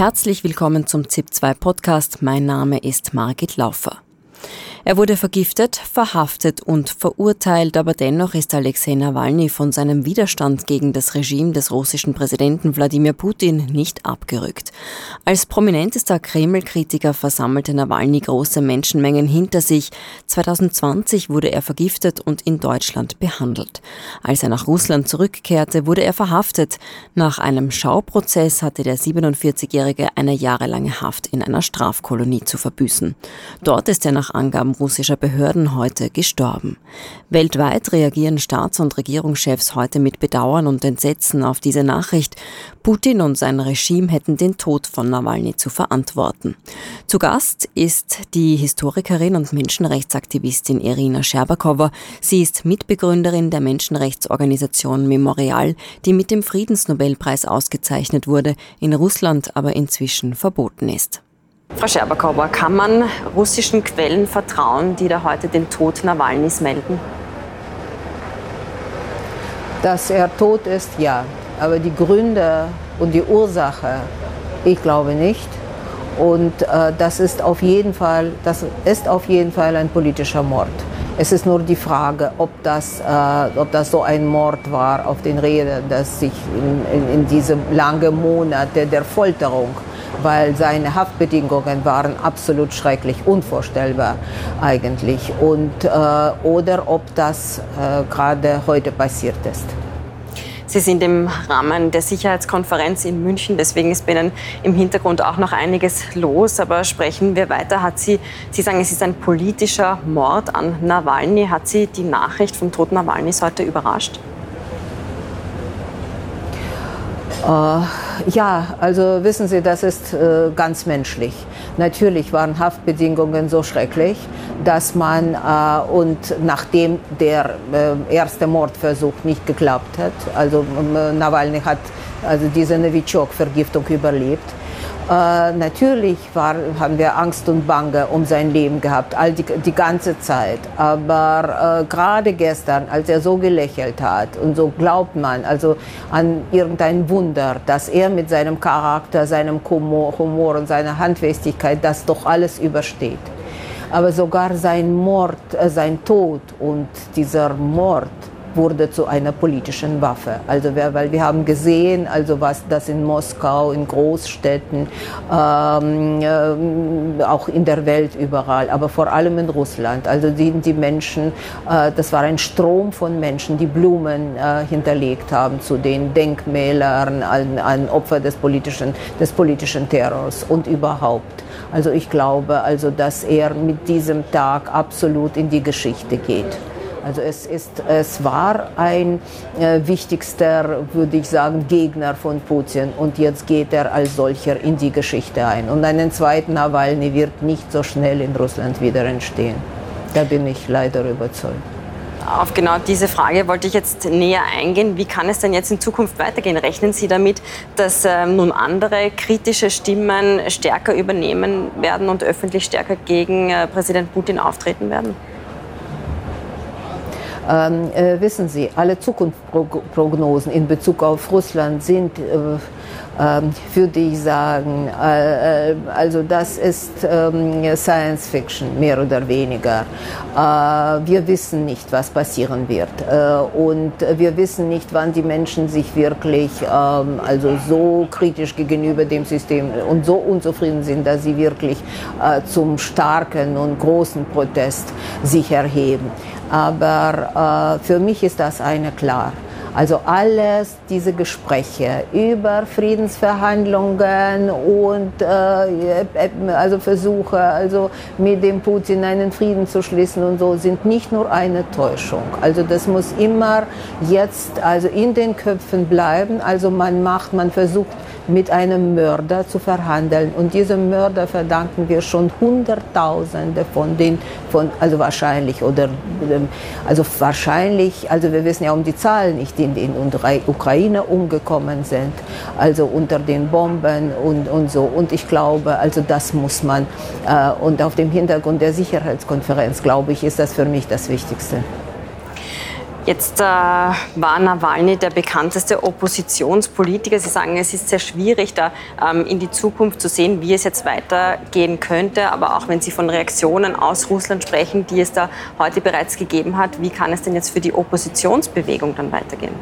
Herzlich willkommen zum ZIP2 Podcast. Mein Name ist Margit Laufer. Er wurde vergiftet, verhaftet und verurteilt, aber dennoch ist Alexei Nawalny von seinem Widerstand gegen das Regime des russischen Präsidenten Wladimir Putin nicht abgerückt. Als prominentester Kreml-Kritiker versammelte Nawalny große Menschenmengen hinter sich. 2020 wurde er vergiftet und in Deutschland behandelt. Als er nach Russland zurückkehrte, wurde er verhaftet. Nach einem Schauprozess hatte der 47-Jährige eine jahrelange Haft in einer Strafkolonie zu verbüßen. Dort ist er nach Angaben Angaben russischer Behörden heute gestorben. Weltweit reagieren Staats- und Regierungschefs heute mit Bedauern und Entsetzen auf diese Nachricht. Putin und sein Regime hätten den Tod von Nawalny zu verantworten. Zu Gast ist die Historikerin und Menschenrechtsaktivistin Irina Scherbakowa. Sie ist Mitbegründerin der Menschenrechtsorganisation Memorial, die mit dem Friedensnobelpreis ausgezeichnet wurde, in Russland aber inzwischen verboten ist. Frau Scherbakowa, kann man russischen Quellen vertrauen, die da heute den Tod Nawalnys melden? Dass er tot ist, ja. Aber die Gründe und die Ursache, ich glaube nicht. Und äh, das ist auf jeden Fall, das ist auf jeden Fall ein politischer Mord. Es ist nur die Frage, ob das, äh, ob das so ein Mord war auf den Rädern, dass sich in, in, in diese langen Monate der Folterung weil seine Haftbedingungen waren absolut schrecklich, unvorstellbar eigentlich. Und, äh, oder ob das äh, gerade heute passiert ist. Sie sind im Rahmen der Sicherheitskonferenz in München, deswegen ist bei Ihnen im Hintergrund auch noch einiges los. Aber sprechen wir weiter. Hat Sie, Sie sagen, es ist ein politischer Mord an Nawalny. Hat Sie die Nachricht vom Tod Nawalnys heute überrascht? Uh, ja, also wissen Sie, das ist uh, ganz menschlich. Natürlich waren Haftbedingungen so schrecklich, dass man uh, und nachdem der erste Mordversuch nicht geklappt hat, also Nawalny hat also diese Novichok-Vergiftung überlebt, äh, natürlich war, haben wir Angst und Bange um sein Leben gehabt, all die, die ganze Zeit. Aber äh, gerade gestern, als er so gelächelt hat und so glaubt man also an irgendein Wunder, dass er mit seinem Charakter, seinem Humor, und seiner Handfestigkeit das doch alles übersteht. Aber sogar sein Mord, äh, sein Tod und dieser Mord wurde zu einer politischen Waffe. Also weil wir haben gesehen, also was das in Moskau, in Großstädten, ähm, äh, auch in der Welt überall, aber vor allem in Russland. Also die, die Menschen, äh, das war ein Strom von Menschen, die Blumen äh, hinterlegt haben zu den Denkmälern an, an Opfer des politischen, des politischen Terrors und überhaupt. Also ich glaube, also dass er mit diesem Tag absolut in die Geschichte geht. Also es, ist, es war ein äh, wichtigster, würde ich sagen, Gegner von Putin und jetzt geht er als solcher in die Geschichte ein. Und einen zweiten Nawalny wird nicht so schnell in Russland wieder entstehen. Da bin ich leider überzeugt. Auf genau diese Frage wollte ich jetzt näher eingehen. Wie kann es denn jetzt in Zukunft weitergehen? Rechnen Sie damit, dass äh, nun andere kritische Stimmen stärker übernehmen werden und öffentlich stärker gegen äh, Präsident Putin auftreten werden? Ähm, äh, wissen Sie, alle Zukunftsprognosen in Bezug auf Russland sind, äh, äh, würde ich sagen, äh, äh, also das ist ähm, Science Fiction, mehr oder weniger. Äh, wir wissen nicht, was passieren wird. und wir wissen nicht, wann die Menschen sich wirklich ähm, also so kritisch gegenüber dem System und so unzufrieden sind, dass sie wirklich zum starken und großen Protest sich erheben. Aber äh, für mich ist das eine klar. Also alles diese Gespräche über Friedensverhandlungen und äh, also Versuche, also mit dem Putin einen Frieden zu schließen und so, sind nicht nur eine Täuschung. Also das muss immer jetzt also in den Köpfen bleiben. Also man macht, man versucht mit einem Mörder zu verhandeln. Und diesem Mörder verdanken wir schon Hunderttausende von den, von, also wahrscheinlich, oder, ähm, also wahrscheinlich, also wir wissen ja um die Zahlen nicht, die in der Ukraine umgekommen sind, also unter den Bomben und, und so. Und ich glaube, also das muss man, äh, und auf dem Hintergrund der Sicherheitskonferenz, glaube ich, ist das für mich das Wichtigste. Jetzt äh, war Nawalny der bekannteste Oppositionspolitiker. Sie sagen, es ist sehr schwierig, da ähm, in die Zukunft zu sehen, wie es jetzt weitergehen könnte. Aber auch wenn Sie von Reaktionen aus Russland sprechen, die es da heute bereits gegeben hat, wie kann es denn jetzt für die Oppositionsbewegung dann weitergehen?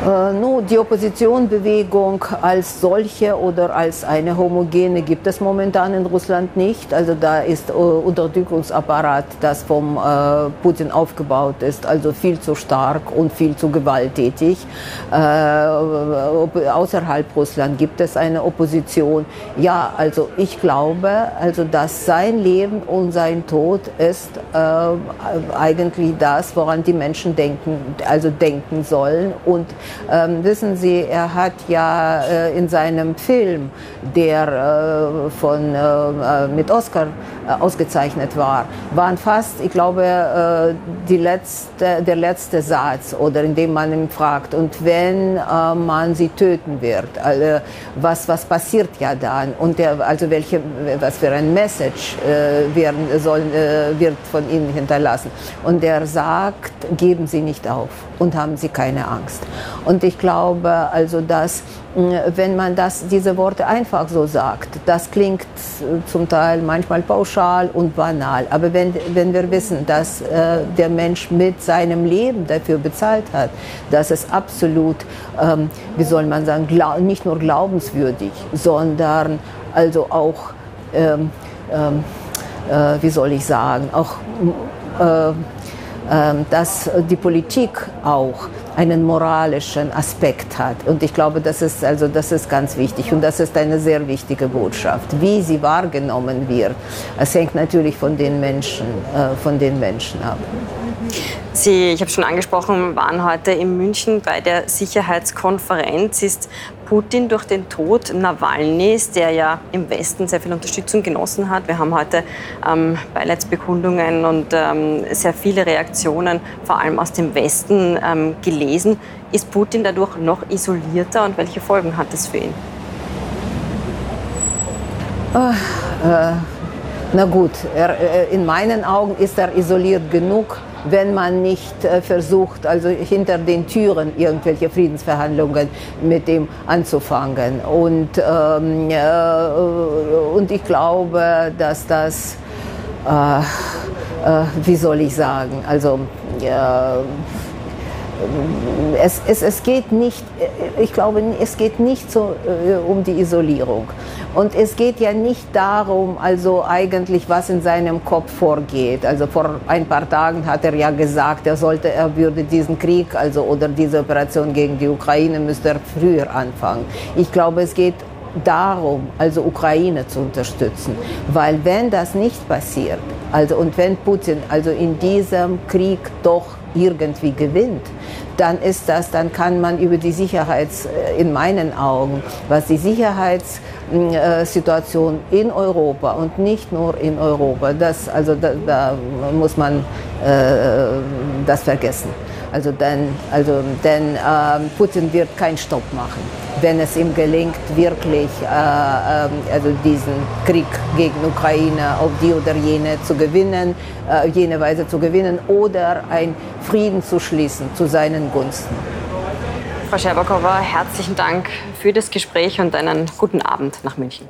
Äh, nur die Oppositionbewegung als solche oder als eine homogene gibt es momentan in Russland nicht. Also da ist äh, Unterdrückungsapparat, das vom äh, Putin aufgebaut ist, also viel zu stark und viel zu gewalttätig. Außerhalb Russland gibt es eine Opposition. Ja, also ich glaube, also dass sein Leben und sein Tod ist eigentlich das, woran die Menschen denken, also denken sollen und ähm, wissen Sie, er hat ja äh, in seinem Film, der äh, von, äh, äh mit Oscar äh, ausgezeichnet war, waren fast, ich glaube, äh, die letzte, der letzte Satz oder in dem man ihn fragt, und wenn man sie töten wird, also, was, was passiert ja dann? Und der, also welche, was für ein Message werden, soll, wird von ihnen hinterlassen? Und er sagt, geben Sie nicht auf und haben Sie keine Angst. Und ich glaube also, dass äh, wenn man das, diese Worte einfach so sagt, das klingt äh, zum Teil manchmal pauschal und banal. Aber wenn, wenn wir wissen, dass äh, der Mensch mit seinem Leben dafür bezahlt hat, dass es absolut, ähm, wie soll man sagen, nicht nur glaubenswürdig, sondern also auch, ähm, ähm, äh, wie soll ich sagen, auch äh, dass die Politik auch einen moralischen Aspekt hat. Und ich glaube, das ist, also, das ist ganz wichtig und das ist eine sehr wichtige Botschaft. Wie sie wahrgenommen wird, es hängt natürlich von den Menschen, äh, von den Menschen ab. Sie, ich habe schon angesprochen, waren heute in München bei der Sicherheitskonferenz. Ist Putin durch den Tod Nawalnys, der ja im Westen sehr viel Unterstützung genossen hat, wir haben heute ähm, Beileidsbekundungen und ähm, sehr viele Reaktionen, vor allem aus dem Westen, ähm, gelesen. Ist Putin dadurch noch isolierter und welche Folgen hat das für ihn? Oh, äh, na gut, er, äh, in meinen Augen ist er isoliert genug wenn man nicht äh, versucht, also hinter den Türen irgendwelche Friedensverhandlungen mit ihm anzufangen. Und, ähm, äh, und ich glaube, dass das, äh, äh wie soll ich sagen, also es, es, es geht nicht, ich glaube, es geht nicht so äh, um die Isolierung. Und es geht ja nicht darum, also eigentlich, was in seinem Kopf vorgeht. Also vor ein paar Tagen hat er ja gesagt, er sollte, er würde diesen Krieg, also oder diese Operation gegen die Ukraine, müsste er früher anfangen. Ich glaube, es geht darum, also Ukraine zu unterstützen, weil wenn das nicht passiert, also und wenn Putin also in diesem Krieg doch irgendwie gewinnt, dann ist das, dann kann man über die Sicherheits, äh, in meinen Augen, was die Sicherheitssituation in Europa und nicht nur in Europa, das, also da, da muss man äh, das vergessen. Also denn, also denn äh, Putin wird keinen Stopp machen, wenn es ihm gelingt, wirklich äh, äh, also diesen Krieg gegen Ukraine auf die oder jene zu gewinnen, äh, jene Weise zu gewinnen oder einen Frieden zu schließen zu seinen Gunsten. Frau Scherbakowa, herzlichen Dank für das Gespräch und einen guten Abend nach München.